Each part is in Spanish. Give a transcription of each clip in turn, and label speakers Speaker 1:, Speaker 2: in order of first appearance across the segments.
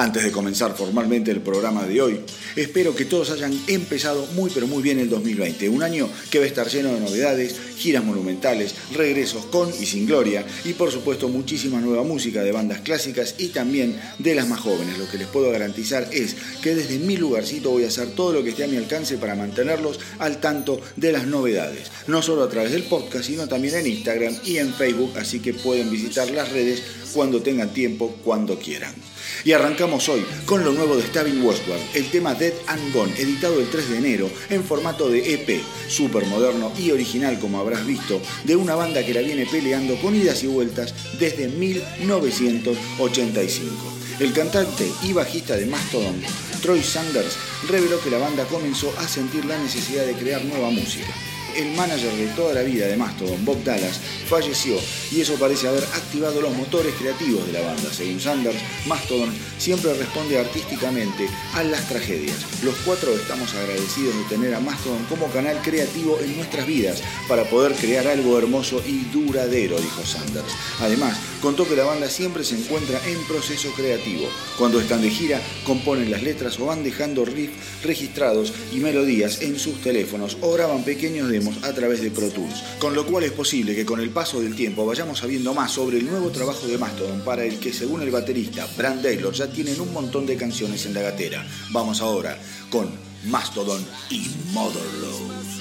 Speaker 1: Antes de comenzar formalmente el programa de hoy, espero que todos hayan empezado muy pero muy bien el 2020, un año que va a estar lleno de novedades, giras monumentales, regresos con y sin gloria y por supuesto muchísima nueva música de bandas clásicas y también de las más jóvenes. Lo que les puedo garantizar es que desde mi lugarcito voy a hacer todo lo que esté a mi alcance para mantenerlos al tanto de las novedades, no solo a través del podcast, sino también en Instagram y en Facebook, así que pueden visitar las redes
Speaker 2: cuando tengan tiempo, cuando quieran. Y arrancamos hoy con lo nuevo de Stavin Westward, el tema Dead and Gone, editado el 3 de enero en formato de EP, súper moderno y original como habrás visto, de una banda que la viene peleando con idas y vueltas desde 1985. El cantante y bajista de Mastodon, Troy Sanders, reveló que la banda comenzó a sentir la necesidad de crear nueva música el manager de toda la vida de Mastodon, Bob Dallas, falleció y eso parece haber activado los motores creativos de la banda. Según Sanders, Mastodon siempre responde artísticamente a las tragedias. Los cuatro estamos agradecidos de tener a Mastodon como canal creativo en nuestras vidas para poder crear algo hermoso y duradero, dijo Sanders. Además, contó que la banda siempre se encuentra en proceso creativo. Cuando están de gira, componen las letras o van dejando riffs registrados y melodías en sus teléfonos o graban pequeños a través de Pro Tools, con lo cual es posible que con el paso del tiempo vayamos sabiendo más sobre el nuevo trabajo de Mastodon para el que según el baterista Brand Taylor ya tienen un montón de canciones en la gatera. Vamos ahora con Mastodon y Motherlode.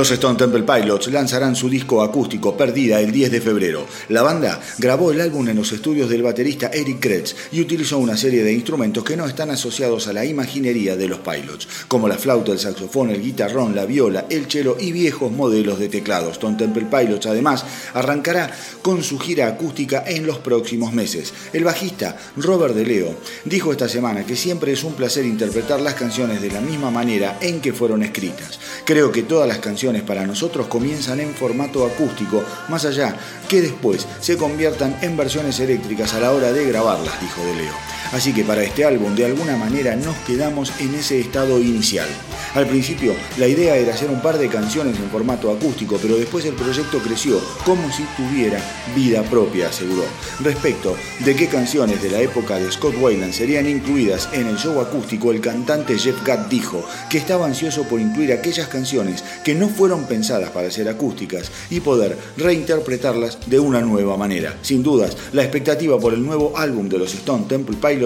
Speaker 2: Los Stone Temple Pilots lanzarán su disco acústico Perdida el 10 de febrero. La banda grabó el álbum en los estudios del baterista Eric Kretz y utilizó una serie de instrumentos que no están asociados a la imaginería de los Pilots, como la flauta, el saxofón, el guitarrón, la viola, el cello y viejos modelos de teclados. Stone Temple Pilots además arrancará con su gira acústica en los próximos meses. El bajista Robert De Leo dijo esta semana que siempre es un placer interpretar las canciones de la misma manera en que fueron escritas. Creo que todas las canciones para nosotros comienzan en formato acústico, más allá que después se conviertan en versiones eléctricas a la hora de grabarlas, dijo De Leo. Así que para este álbum de alguna manera nos quedamos en ese estado inicial. Al principio la idea era hacer un par de canciones en formato acústico, pero después el proyecto creció como si tuviera vida propia, aseguró. Respecto de qué canciones de la época de Scott Weiland serían incluidas en el show acústico, el cantante Jeff Gatt dijo que estaba ansioso por incluir aquellas canciones que no fueron pensadas para ser acústicas y poder reinterpretarlas de una nueva manera. Sin dudas, la expectativa por el nuevo álbum de los Stone Temple Pilots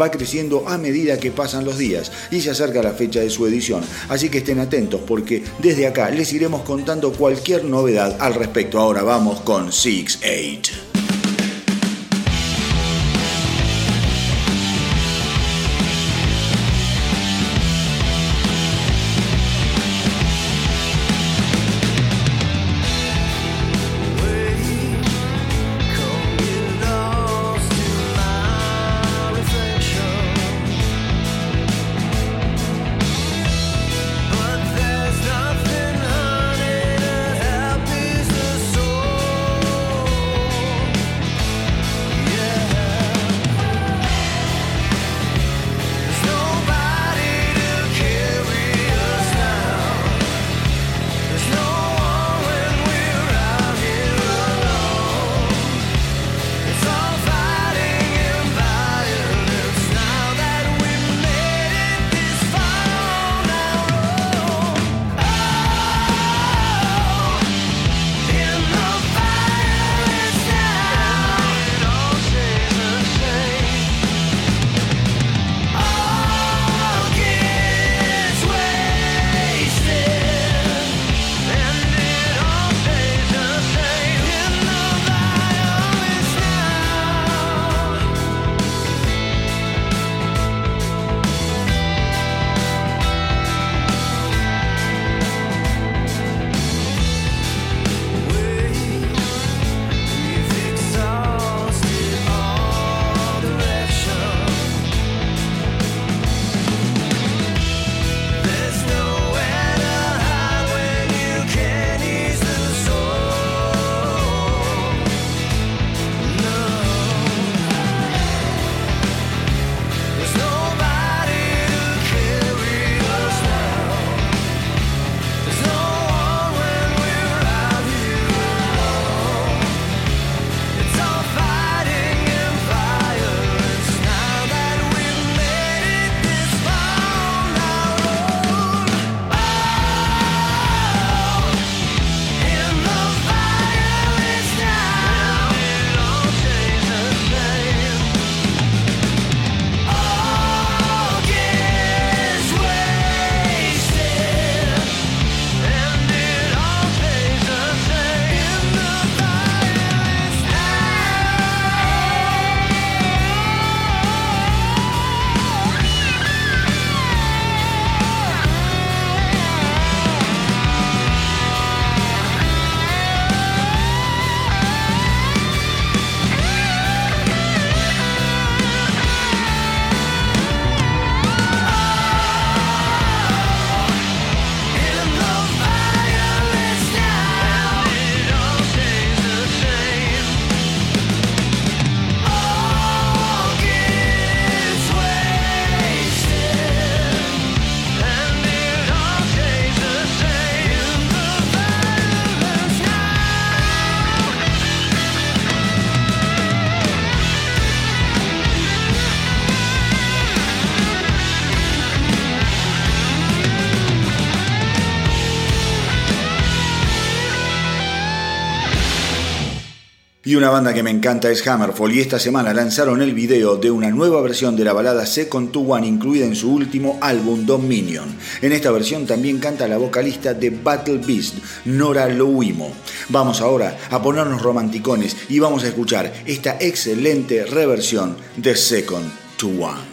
Speaker 2: va creciendo a medida que pasan los días y se acerca la fecha de su edición. Así que estén atentos porque desde acá les iremos contando cualquier novedad al respecto. Ahora vamos con Six Eight.
Speaker 1: Y una banda que me encanta es Hammerfall y esta semana lanzaron el video de una nueva versión de la balada Second to One incluida en su último álbum Dominion. En esta versión también canta la vocalista de Battle Beast, Nora Louimo. Vamos ahora a ponernos romanticones y vamos a escuchar esta excelente reversión de Second to One.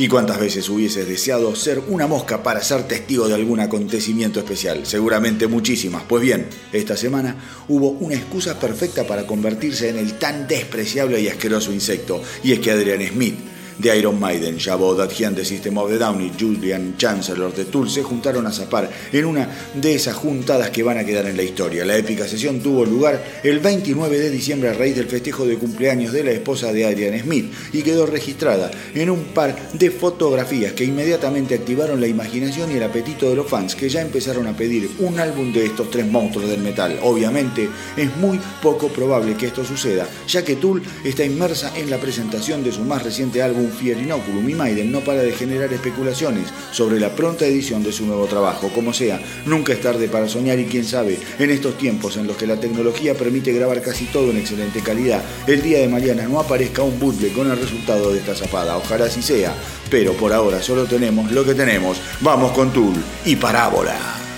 Speaker 1: ¿Y cuántas veces hubieses deseado ser una mosca para ser testigo de algún acontecimiento especial? Seguramente muchísimas. Pues bien, esta semana hubo una excusa perfecta para convertirse en el tan despreciable y asqueroso insecto. Y es que Adrian Smith
Speaker 2: de Iron Maiden, Jabot Adjian de System of the Down y Julian Chancellor de Tool se juntaron a zapar en una de esas juntadas que van a quedar en la historia. La épica sesión tuvo lugar el 29 de diciembre a raíz del festejo de cumpleaños de la esposa de Adrian Smith y quedó registrada en un par de fotografías que inmediatamente activaron la imaginación y el apetito de los fans que ya empezaron a pedir un álbum de estos tres monstruos del metal. Obviamente es muy poco probable que esto suceda, ya que Tool está inmersa en la presentación de su más reciente álbum Fear Inoculum y Maiden no para de generar especulaciones sobre la pronta edición de su nuevo trabajo. Como sea, nunca es tarde para soñar y quién sabe, en estos tiempos en los que la tecnología permite grabar casi todo en excelente calidad, el día de mañana no aparezca un bootleg con el resultado de esta zapada. Ojalá así sea, pero por ahora solo tenemos lo que tenemos. Vamos con Tool y Parábola.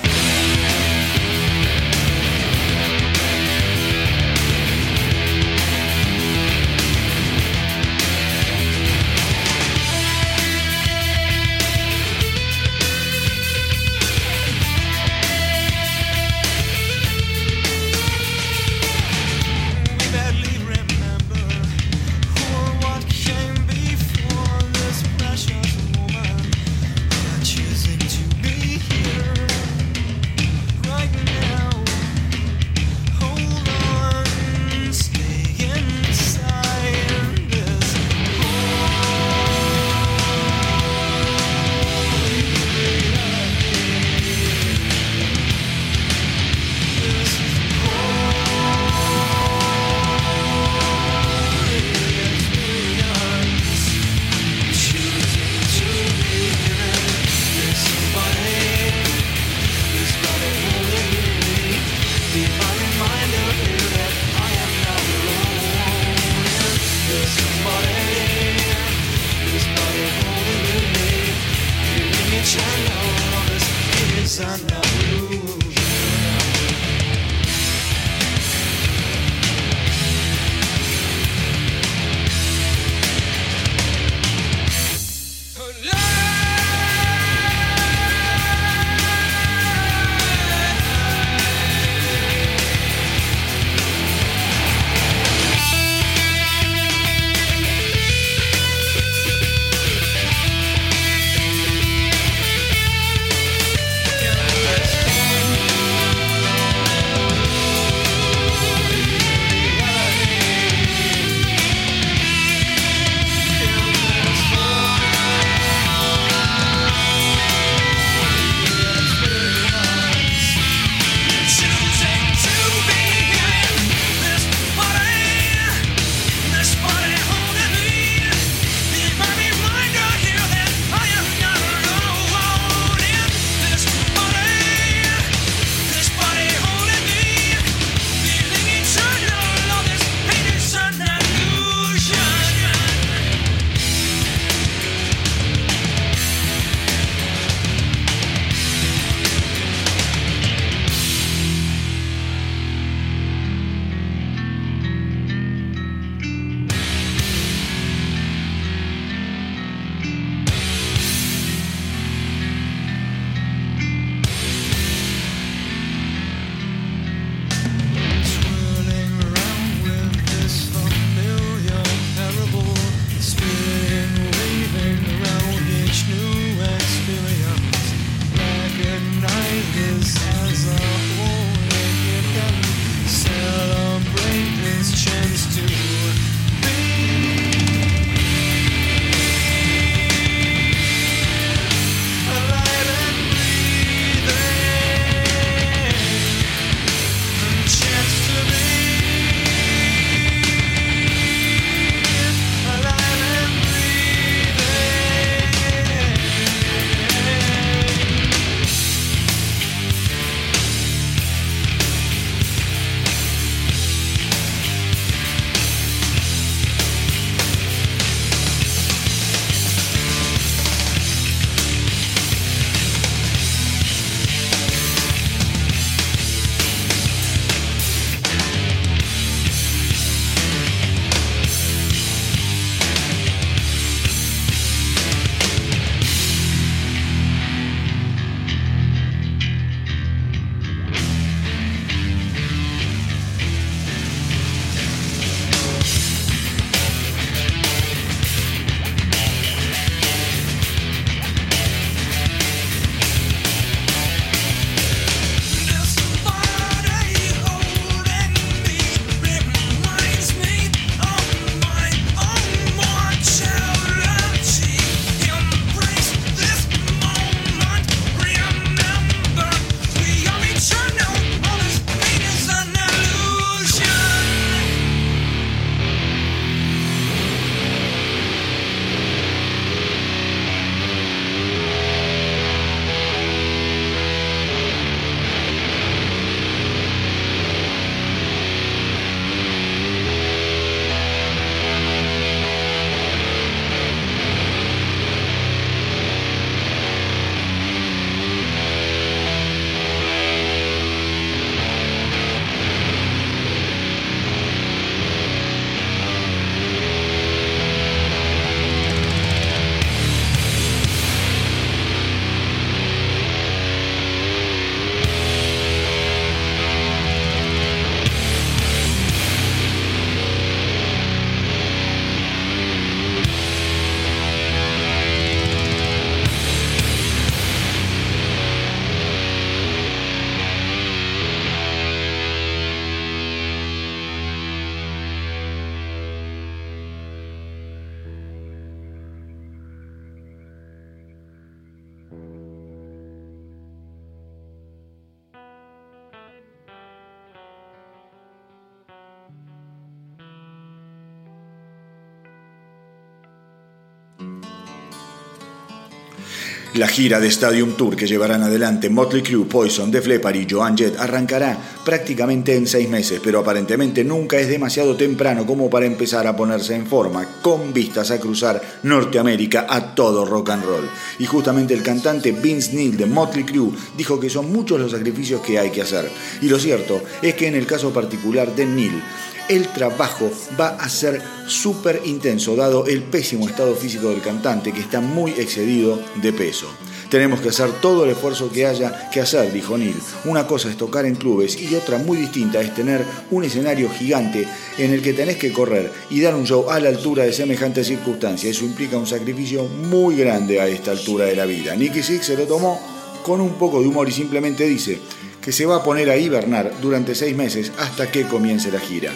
Speaker 2: La gira de Stadium Tour que llevarán adelante Motley Crue, Poison, Def Leppard y Joan Jett arrancará prácticamente en seis meses, pero aparentemente nunca es demasiado temprano como para empezar a ponerse en forma, con vistas a cruzar Norteamérica a todo rock and roll. Y justamente el cantante Vince Neil de Motley Crue dijo que son muchos los sacrificios que hay que hacer. Y lo cierto es que en el caso particular de Neil, el trabajo va a ser súper intenso, dado el pésimo estado físico del cantante, que está muy excedido de peso. Tenemos que hacer todo el esfuerzo que haya que hacer, dijo Neil. Una cosa es tocar en clubes y otra muy distinta es tener un escenario gigante en el que tenés que correr y dar un show a la altura de semejantes circunstancias. Eso implica un sacrificio muy grande a esta altura de la vida. Nicky Six se lo tomó con un poco de humor y simplemente dice que se va a poner a hibernar durante seis meses hasta que comience la gira.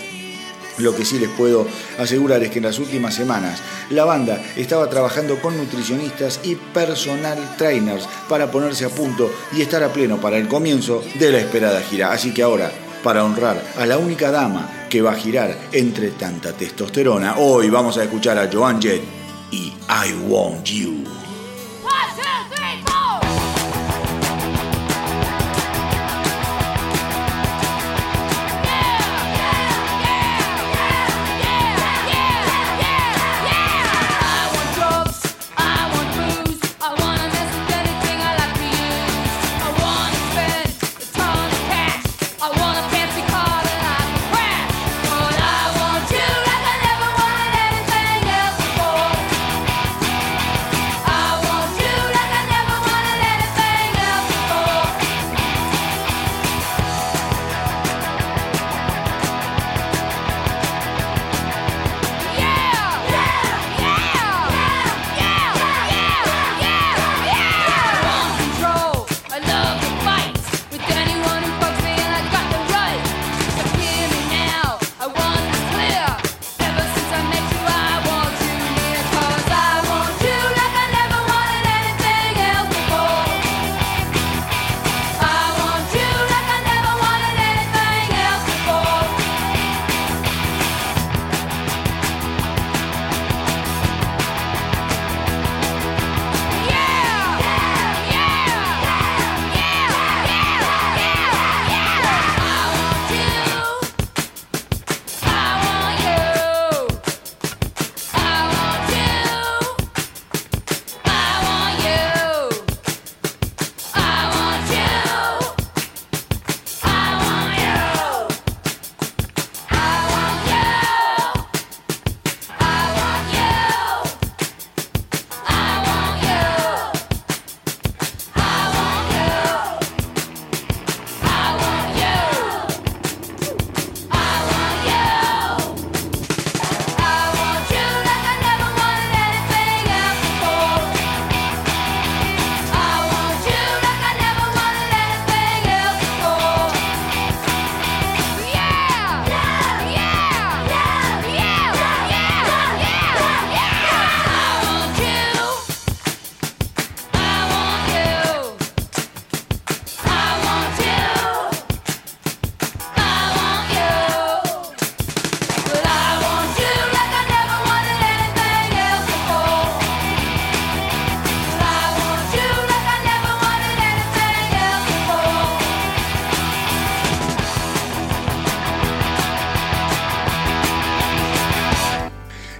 Speaker 2: Lo que sí les puedo asegurar es que en las últimas semanas la banda estaba trabajando con nutricionistas y personal trainers para ponerse a punto y estar a pleno para el comienzo de la esperada gira. Así que ahora, para honrar a la única dama que va a girar entre tanta testosterona, hoy vamos a escuchar a Joan Jett y I Want You.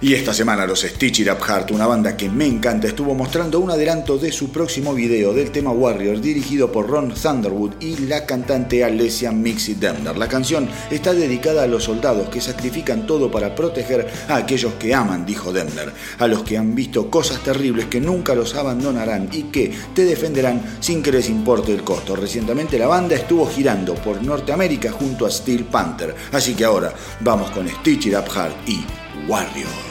Speaker 2: Y esta semana los Stitch It Heart, una banda que me encanta, estuvo mostrando un adelanto de su próximo video del tema Warrior dirigido por Ron Thunderwood y la cantante Alessia Mixie Demner. La canción está dedicada a los soldados que sacrifican todo para proteger a aquellos que aman, dijo Demner, a los que han visto cosas terribles que nunca los abandonarán y que te defenderán sin que les importe el costo. Recientemente la banda estuvo girando por Norteamérica junto a Steel Panther, así que ahora vamos con Stitch It Heart y Warrior.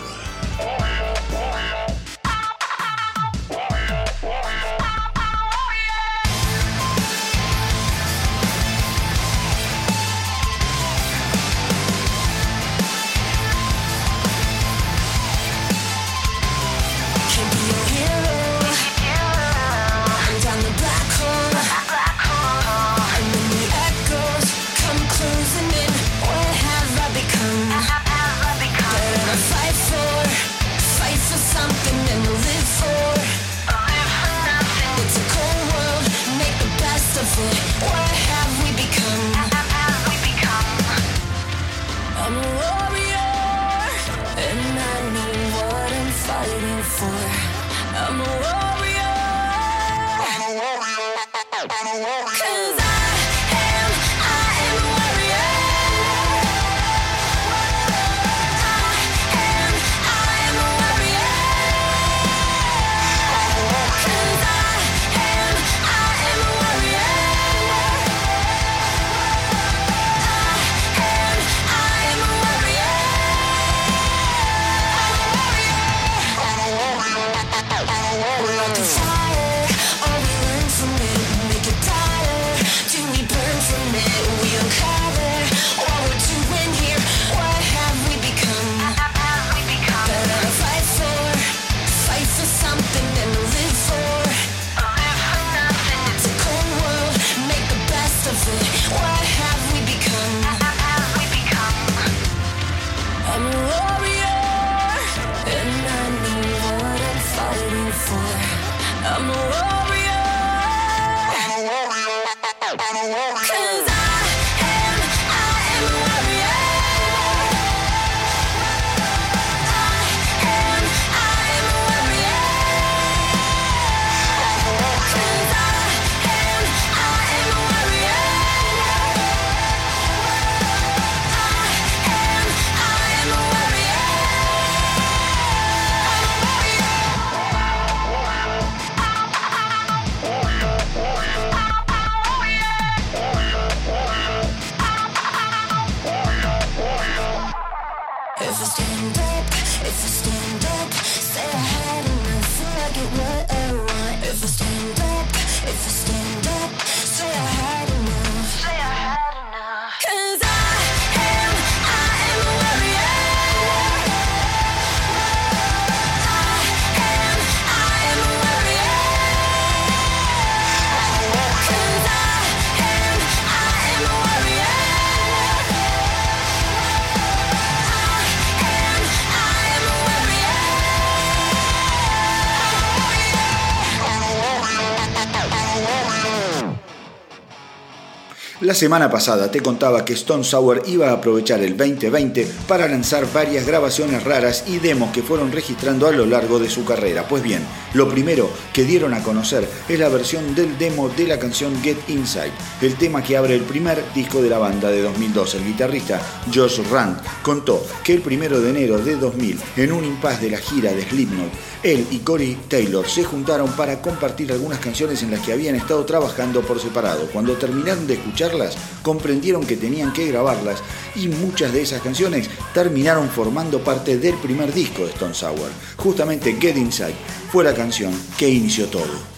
Speaker 2: La semana pasada te contaba que Stone Sour iba a aprovechar el 2020 para lanzar varias grabaciones raras y demos que fueron registrando a lo largo de su carrera. Pues bien, lo primero que dieron a conocer es la versión del demo de la canción Get Inside, el tema que abre el primer disco de la banda de 2002. El guitarrista Josh Rand contó que el primero de enero de 2000, en un impas de la gira de Slipknot, él y Corey Taylor se juntaron para compartir algunas canciones en las que habían estado trabajando por separado. Cuando terminaron de escucharlas, comprendieron que tenían que grabarlas y muchas de esas canciones terminaron formando parte del primer disco de Stone Sour. Justamente Get Inside fue la canción que inició todo.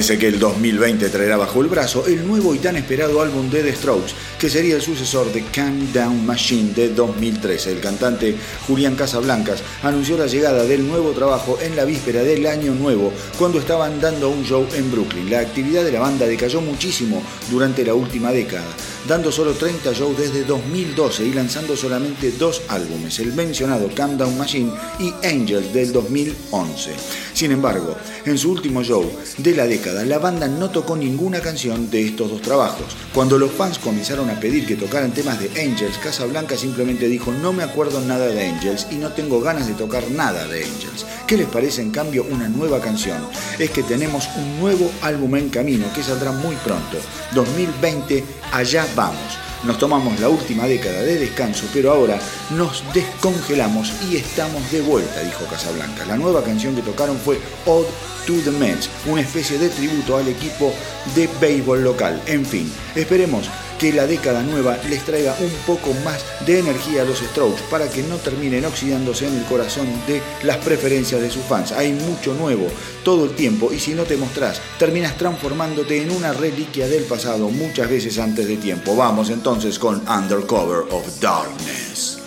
Speaker 2: Parece que el 2020 traerá bajo el brazo el nuevo y tan esperado álbum de The Strokes, que sería el sucesor de Calm Down Machine de 2013. El cantante Julián Casablancas anunció la llegada del nuevo trabajo en la víspera del año nuevo, cuando estaban dando un show en Brooklyn. La actividad de la banda decayó muchísimo durante la última década dando solo 30 shows desde 2012 y lanzando solamente dos álbumes, el mencionado Down Machine y Angels del 2011. Sin embargo, en su último show de la década, la banda no tocó ninguna canción de estos dos trabajos. Cuando los fans comenzaron a pedir que tocaran temas de Angels, Casablanca simplemente dijo no me acuerdo nada de Angels y no tengo ganas de tocar nada de Angels. ¿Qué les parece en cambio una nueva canción? Es que tenemos un nuevo álbum en camino que saldrá muy pronto. 2020, allá vamos. Nos tomamos la última década de descanso, pero ahora nos descongelamos y estamos de vuelta, dijo Casablanca. La nueva canción que tocaron fue Odd to the Mets, una especie de tributo al equipo de béisbol local. En fin, esperemos que la década nueva les traiga un poco más de energía a los Strokes para que no terminen oxidándose en el corazón de las preferencias de sus fans. Hay mucho nuevo todo el tiempo y si no te mostrás, terminas transformándote en una reliquia del pasado muchas veces antes de tiempo. Vamos entonces con Undercover of Darkness.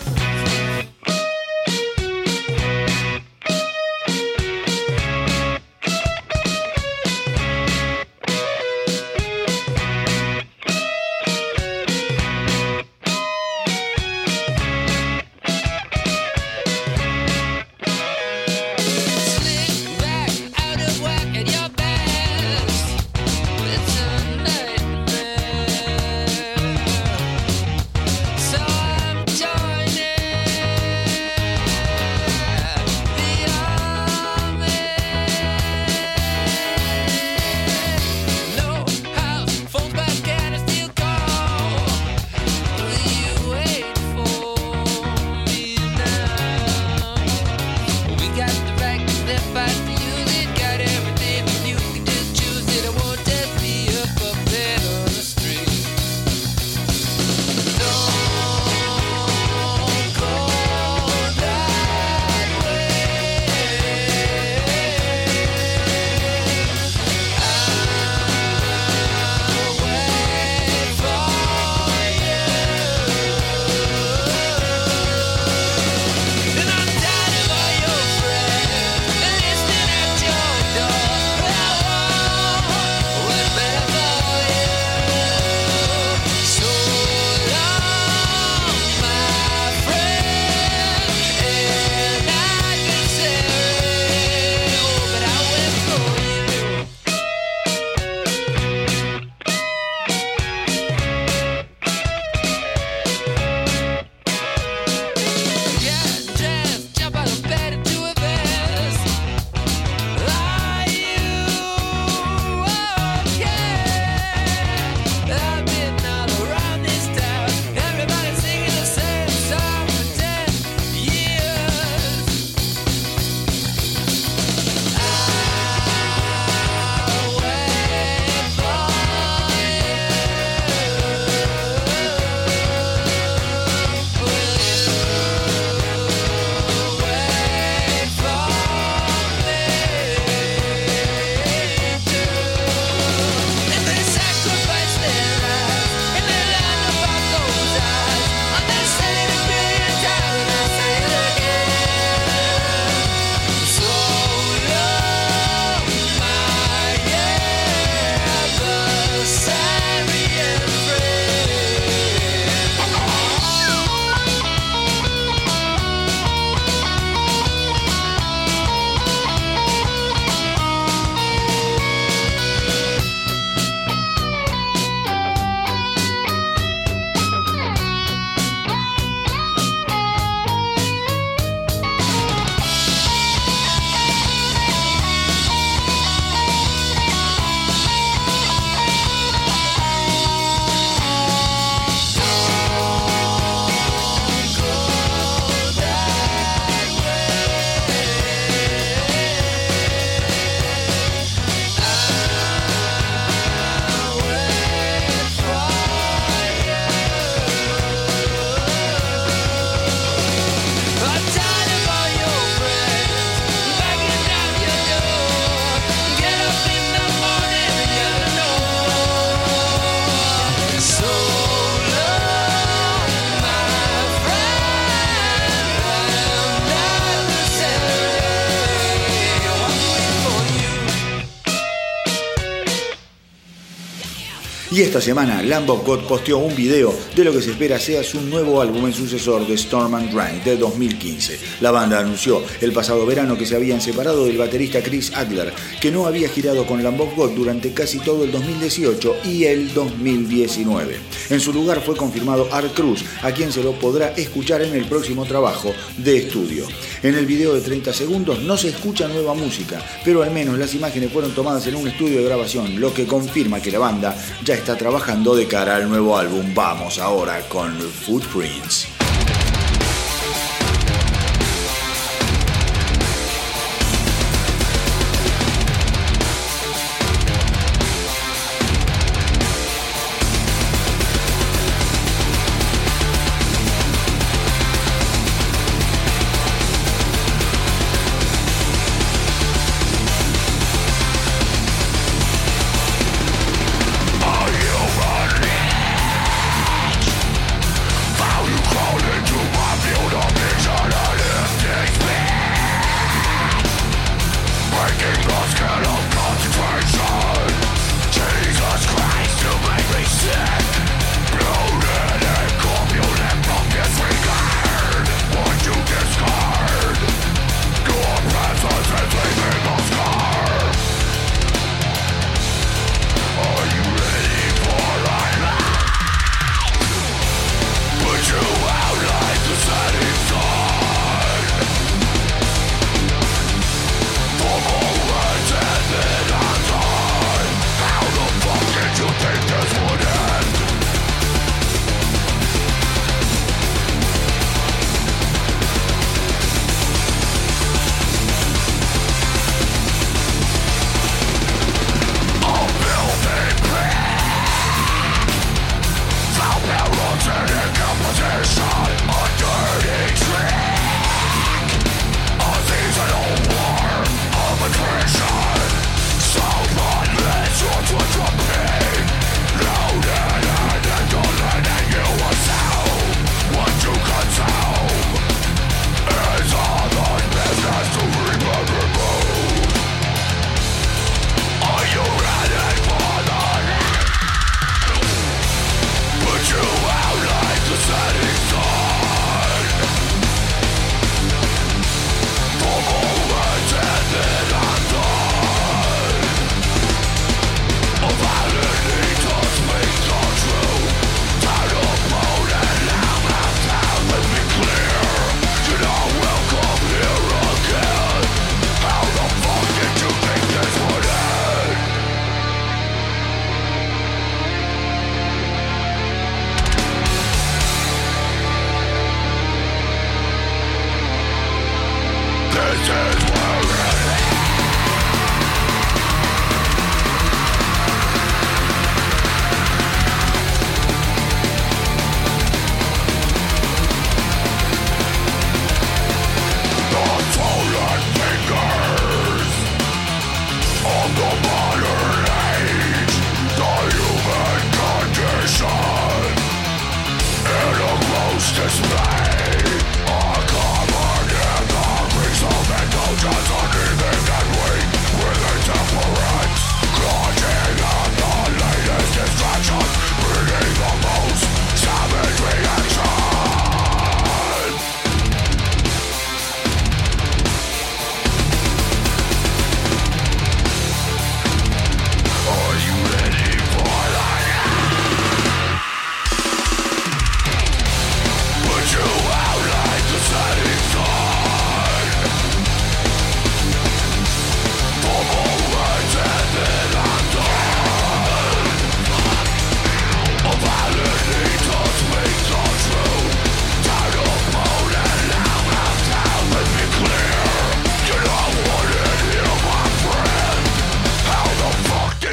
Speaker 2: Y esta semana Lamb of God posteó un video de lo que se espera sea su nuevo álbum en sucesor de Storm and Drang de 2015. La banda anunció el pasado verano que se habían separado del baterista Chris Adler, que no había girado con Lamb of God durante casi todo el 2018 y el 2019. En su lugar fue confirmado Art Cruz, a quien se lo podrá escuchar en el próximo trabajo de estudio. En el video de 30 segundos no se escucha nueva música, pero al menos las imágenes fueron tomadas en un estudio de grabación, lo que confirma que la banda ya está trabajando de cara al nuevo álbum. Vamos ahora con Footprints.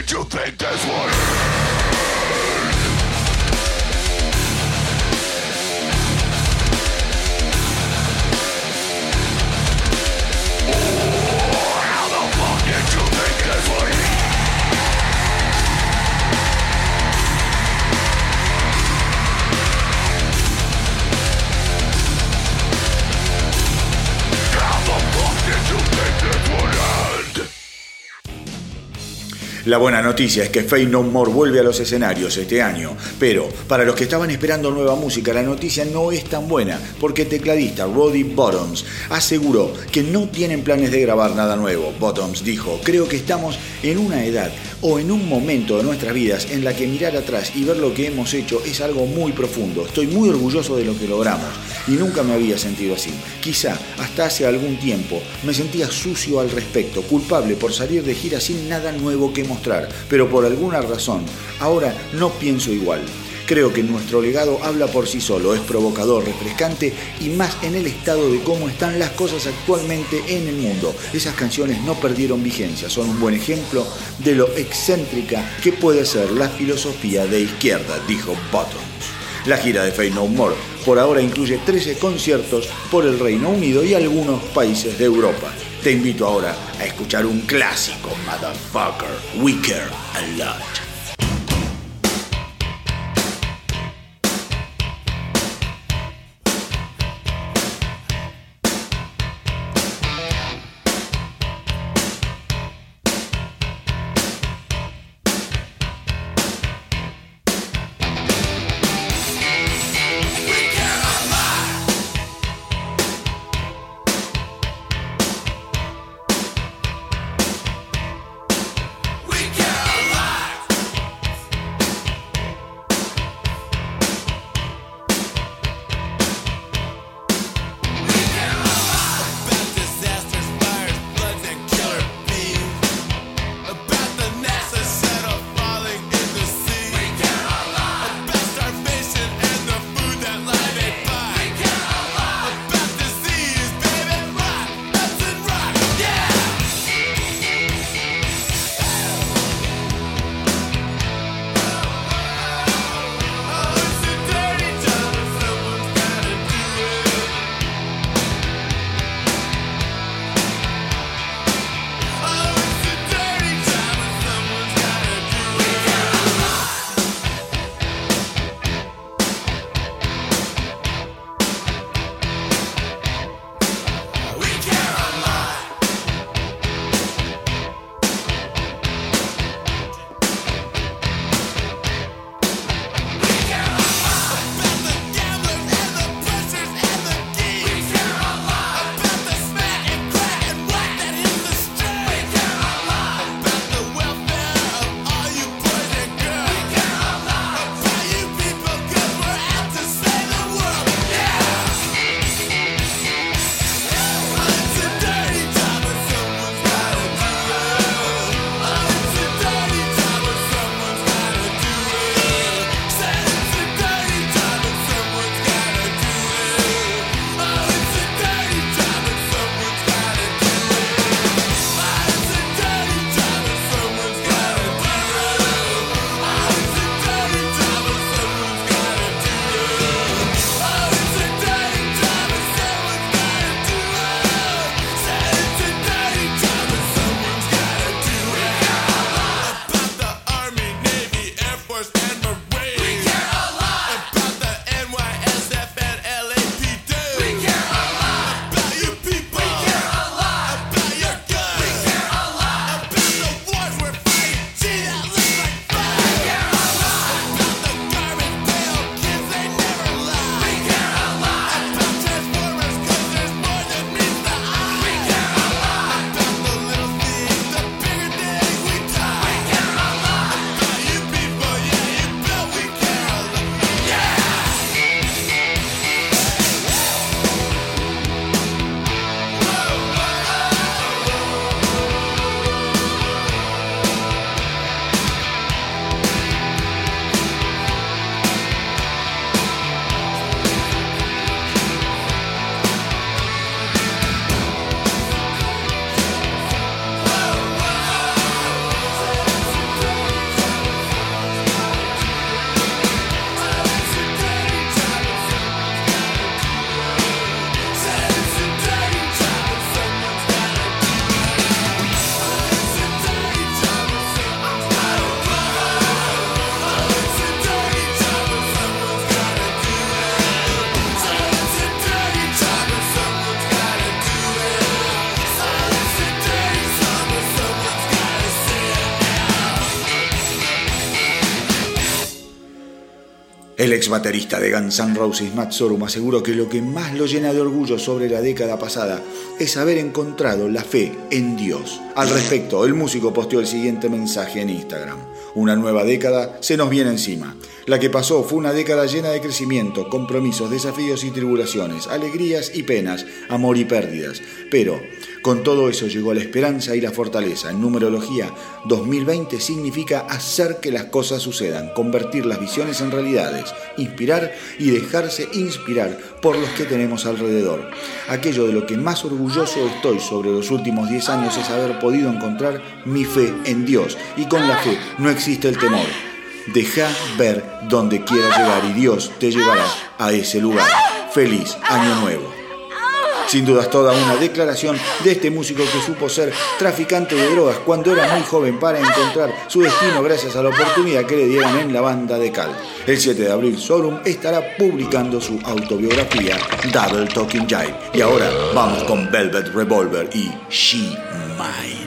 Speaker 1: Did you think this would
Speaker 2: La buena noticia es que Faith No More vuelve a los escenarios este año, pero para los que estaban esperando nueva música, la noticia no es tan buena, porque el tecladista Roddy Bottoms aseguró que no tienen planes de grabar nada nuevo. Bottoms dijo, creo que estamos en una edad o en un momento de nuestras vidas en la que mirar atrás y ver lo que hemos hecho es algo muy profundo. Estoy muy orgulloso de lo que logramos y nunca me había sentido así. Quizá hasta hace algún tiempo me sentía sucio al respecto, culpable por salir de gira sin nada nuevo que mostrar, pero por alguna razón ahora no pienso igual. Creo que nuestro legado habla por sí solo, es provocador, refrescante y más en el estado de cómo están las cosas actualmente en el mundo. Esas canciones no perdieron vigencia, son un buen ejemplo de lo excéntrica que puede ser la filosofía de izquierda, dijo Bottoms. La gira de Fade No More por ahora incluye 13 conciertos por el Reino Unido y algunos países de Europa. Te invito ahora a escuchar un clásico, motherfucker, We Care a Lot. El ex baterista de Guns N' Roses, Matt Sorum, aseguró que lo que más lo llena de orgullo sobre la década pasada es haber encontrado la fe en Dios. Al respecto, el músico posteó el siguiente mensaje en Instagram. Una nueva década se nos viene encima. La que pasó fue una década llena de crecimiento, compromisos, desafíos y tribulaciones, alegrías y penas, amor y pérdidas. Pero con todo eso llegó la esperanza y la fortaleza. En numerología, 2020 significa hacer que las cosas sucedan, convertir las visiones en realidades, inspirar y dejarse inspirar por los que tenemos alrededor. Aquello de lo que más orgulloso estoy sobre los últimos 10 años es haber podido encontrar mi fe en Dios. Y con la fe no existe el temor. Deja ver dónde quieras llegar y Dios te llevará a ese lugar. Feliz Año Nuevo. Sin dudas toda una declaración de este músico que supo ser traficante de drogas cuando era muy joven para encontrar su destino gracias a la oportunidad que le dieron en la banda de Cal. El 7 de abril Sorum estará publicando su autobiografía Double Talking Jive. Y ahora vamos con Velvet Revolver y She Mine.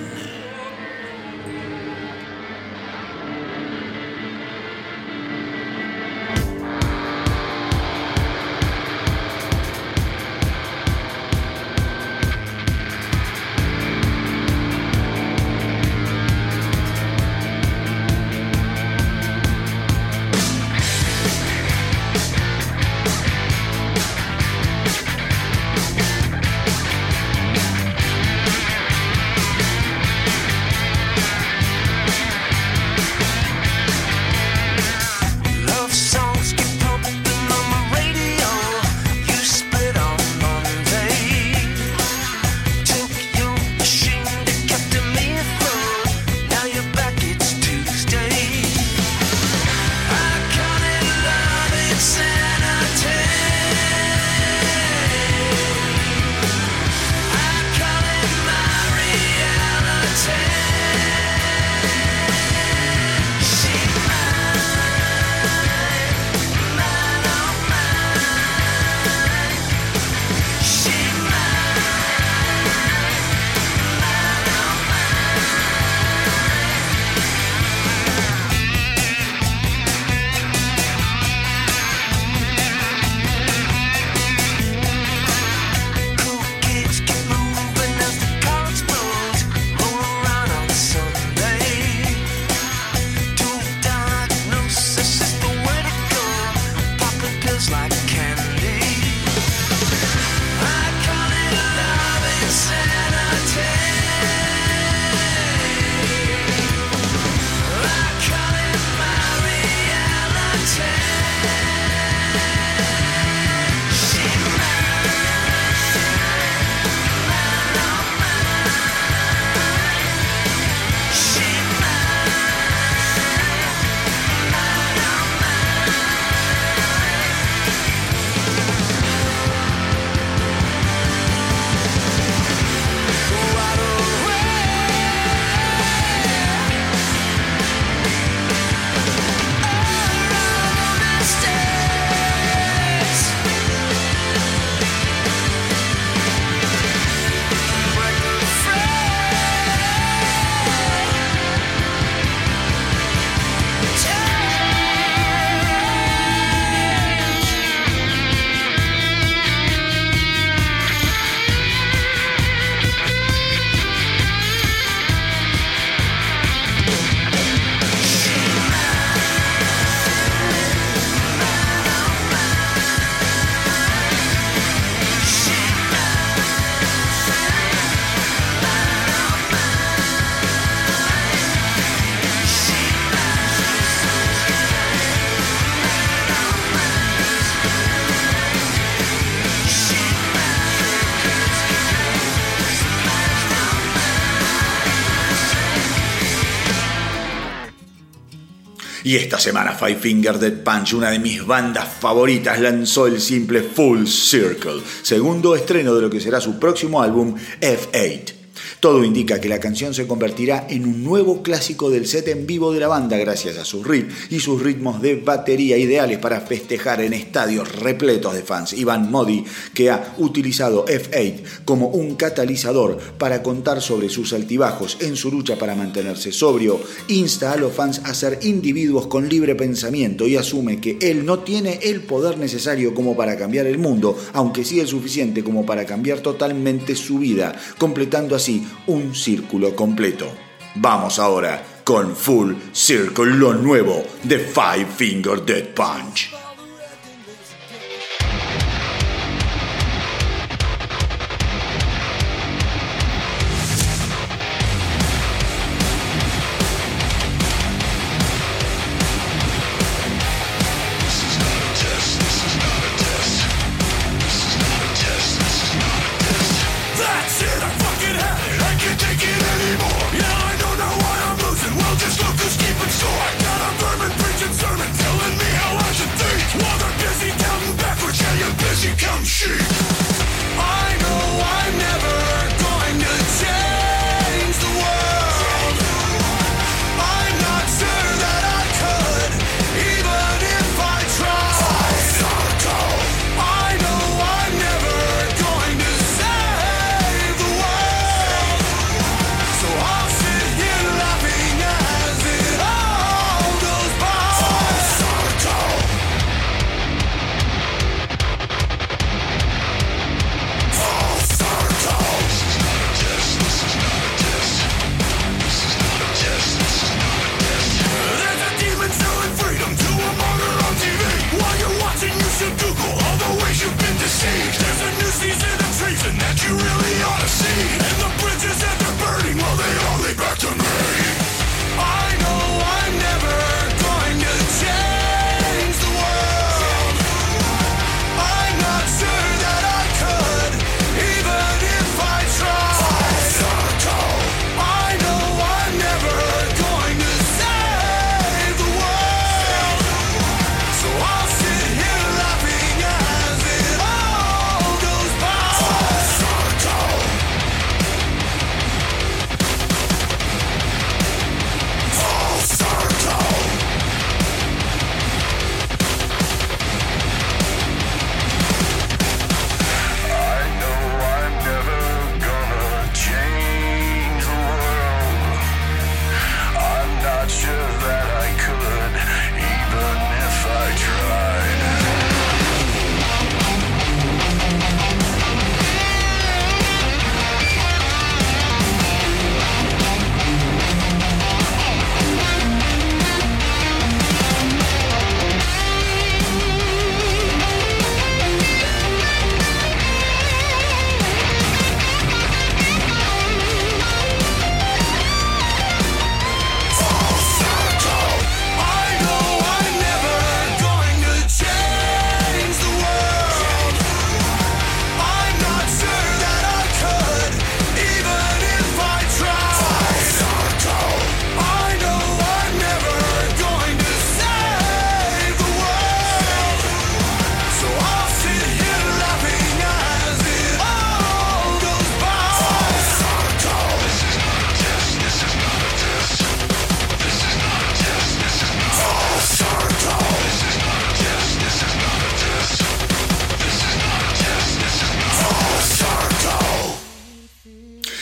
Speaker 2: Y esta semana Five Finger Dead Punch, una de mis bandas favoritas, lanzó el simple Full Circle, segundo estreno de lo que será su próximo álbum F8. Todo indica que la canción se convertirá en un nuevo clásico del set en vivo de la banda gracias a su riff y sus ritmos de batería ideales para festejar en estadios repletos de fans. Ivan Modi, que ha utilizado F8 como un catalizador para contar sobre sus altibajos en su lucha para mantenerse sobrio, insta a los fans a ser individuos con libre pensamiento y asume que él no tiene el poder necesario como para cambiar el mundo, aunque sí el suficiente como para cambiar totalmente su vida, completando así un círculo completo. Vamos ahora con Full Circle, lo nuevo de Five Finger Dead Punch.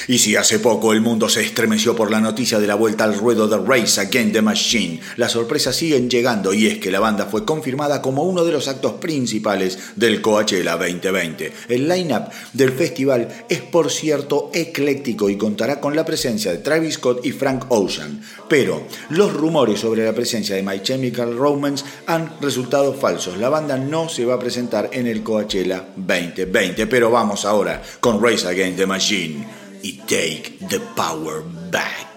Speaker 2: Y si hace poco el mundo se estremeció por la noticia de la vuelta al ruedo de Race Against the Machine, las sorpresas siguen llegando y es que la banda fue confirmada como uno de los actos principales del Coachella 2020. El line-up del festival es por cierto ecléctico y contará con la presencia de Travis Scott y Frank Ocean, pero los rumores sobre la presencia de My Chemical Romance han resultado falsos. La banda no se va a presentar en el Coachella 2020, pero vamos ahora con Race Against the Machine y Take the Power Back.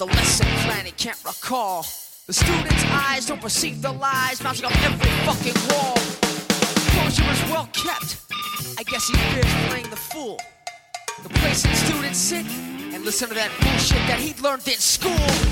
Speaker 1: the lesson plan he can't recall. The students' eyes don't perceive the lies mounting up every fucking wall. Closure is well kept. I guess he fears playing the fool. The place that students sit and listen to that bullshit that he learned in school.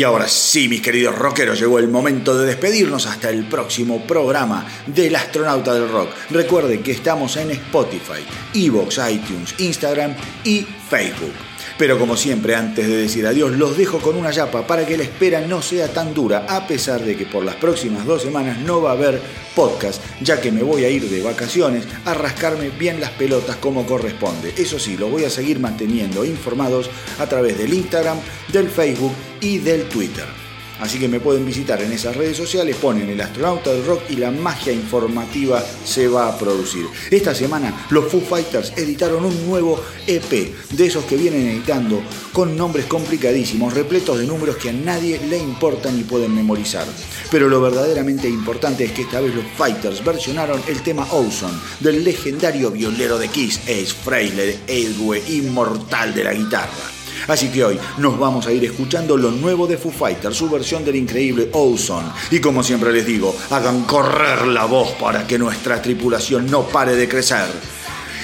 Speaker 2: Y ahora sí, mis queridos rockeros, llegó el momento de despedirnos hasta el próximo programa del Astronauta del Rock. Recuerden que estamos en Spotify, Evox, iTunes, Instagram y Facebook. Pero como siempre, antes de decir adiós, los dejo con una yapa para que la espera no sea tan dura, a pesar de que por las próximas dos semanas no va a haber podcast, ya que me voy a ir de vacaciones a rascarme bien las pelotas como corresponde. Eso sí, lo voy a seguir manteniendo informados a través del Instagram, del Facebook y del Twitter. Así que me pueden visitar en esas redes sociales, ponen el astronauta del rock y la magia informativa se va a producir. Esta semana los Foo Fighters editaron un nuevo EP, de esos que vienen editando con nombres complicadísimos, repletos de números que a nadie le importan ni pueden memorizar. Pero lo verdaderamente importante es que esta vez los Fighters versionaron el tema Ozone del legendario violero de Kiss, Ace Frehley, héroe inmortal de la guitarra. Así que hoy nos vamos a ir escuchando lo nuevo de Foo Fighters, su versión del increíble Ozone. Y como siempre les digo, hagan correr la voz para que nuestra tripulación no pare de crecer.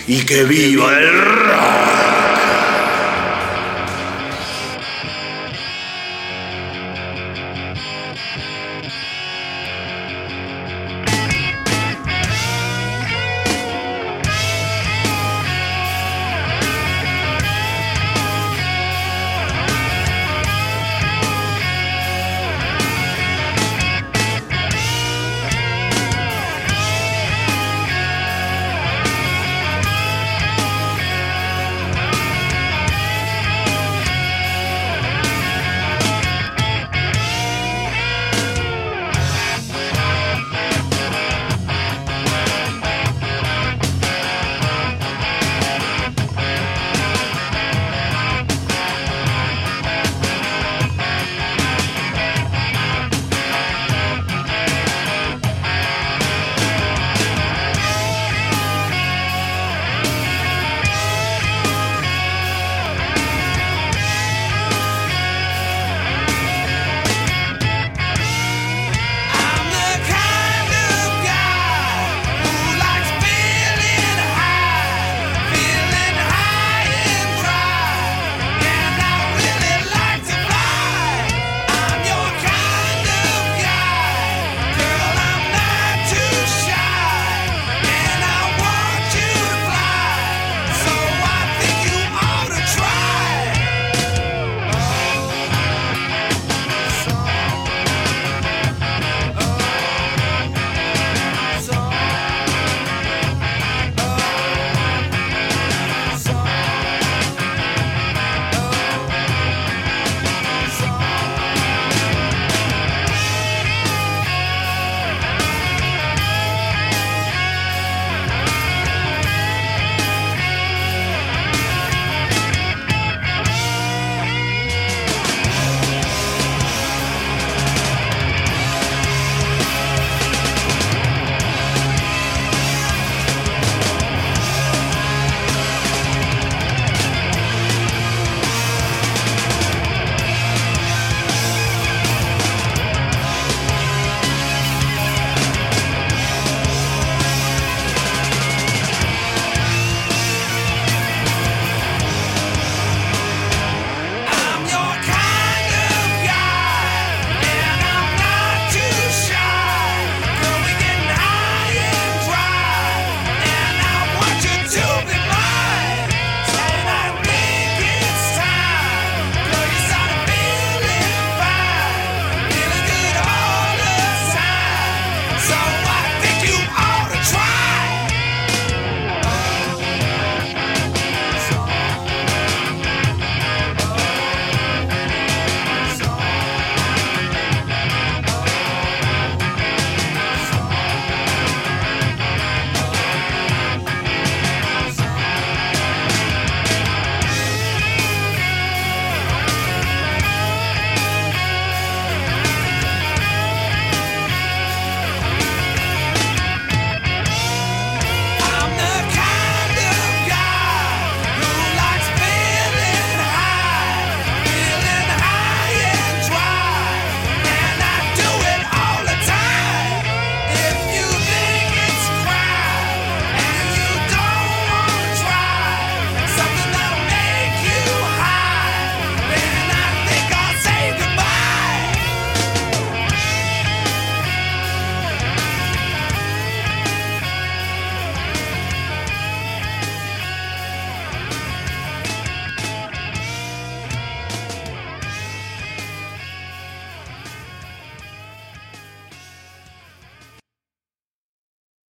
Speaker 2: Y que viva el rock.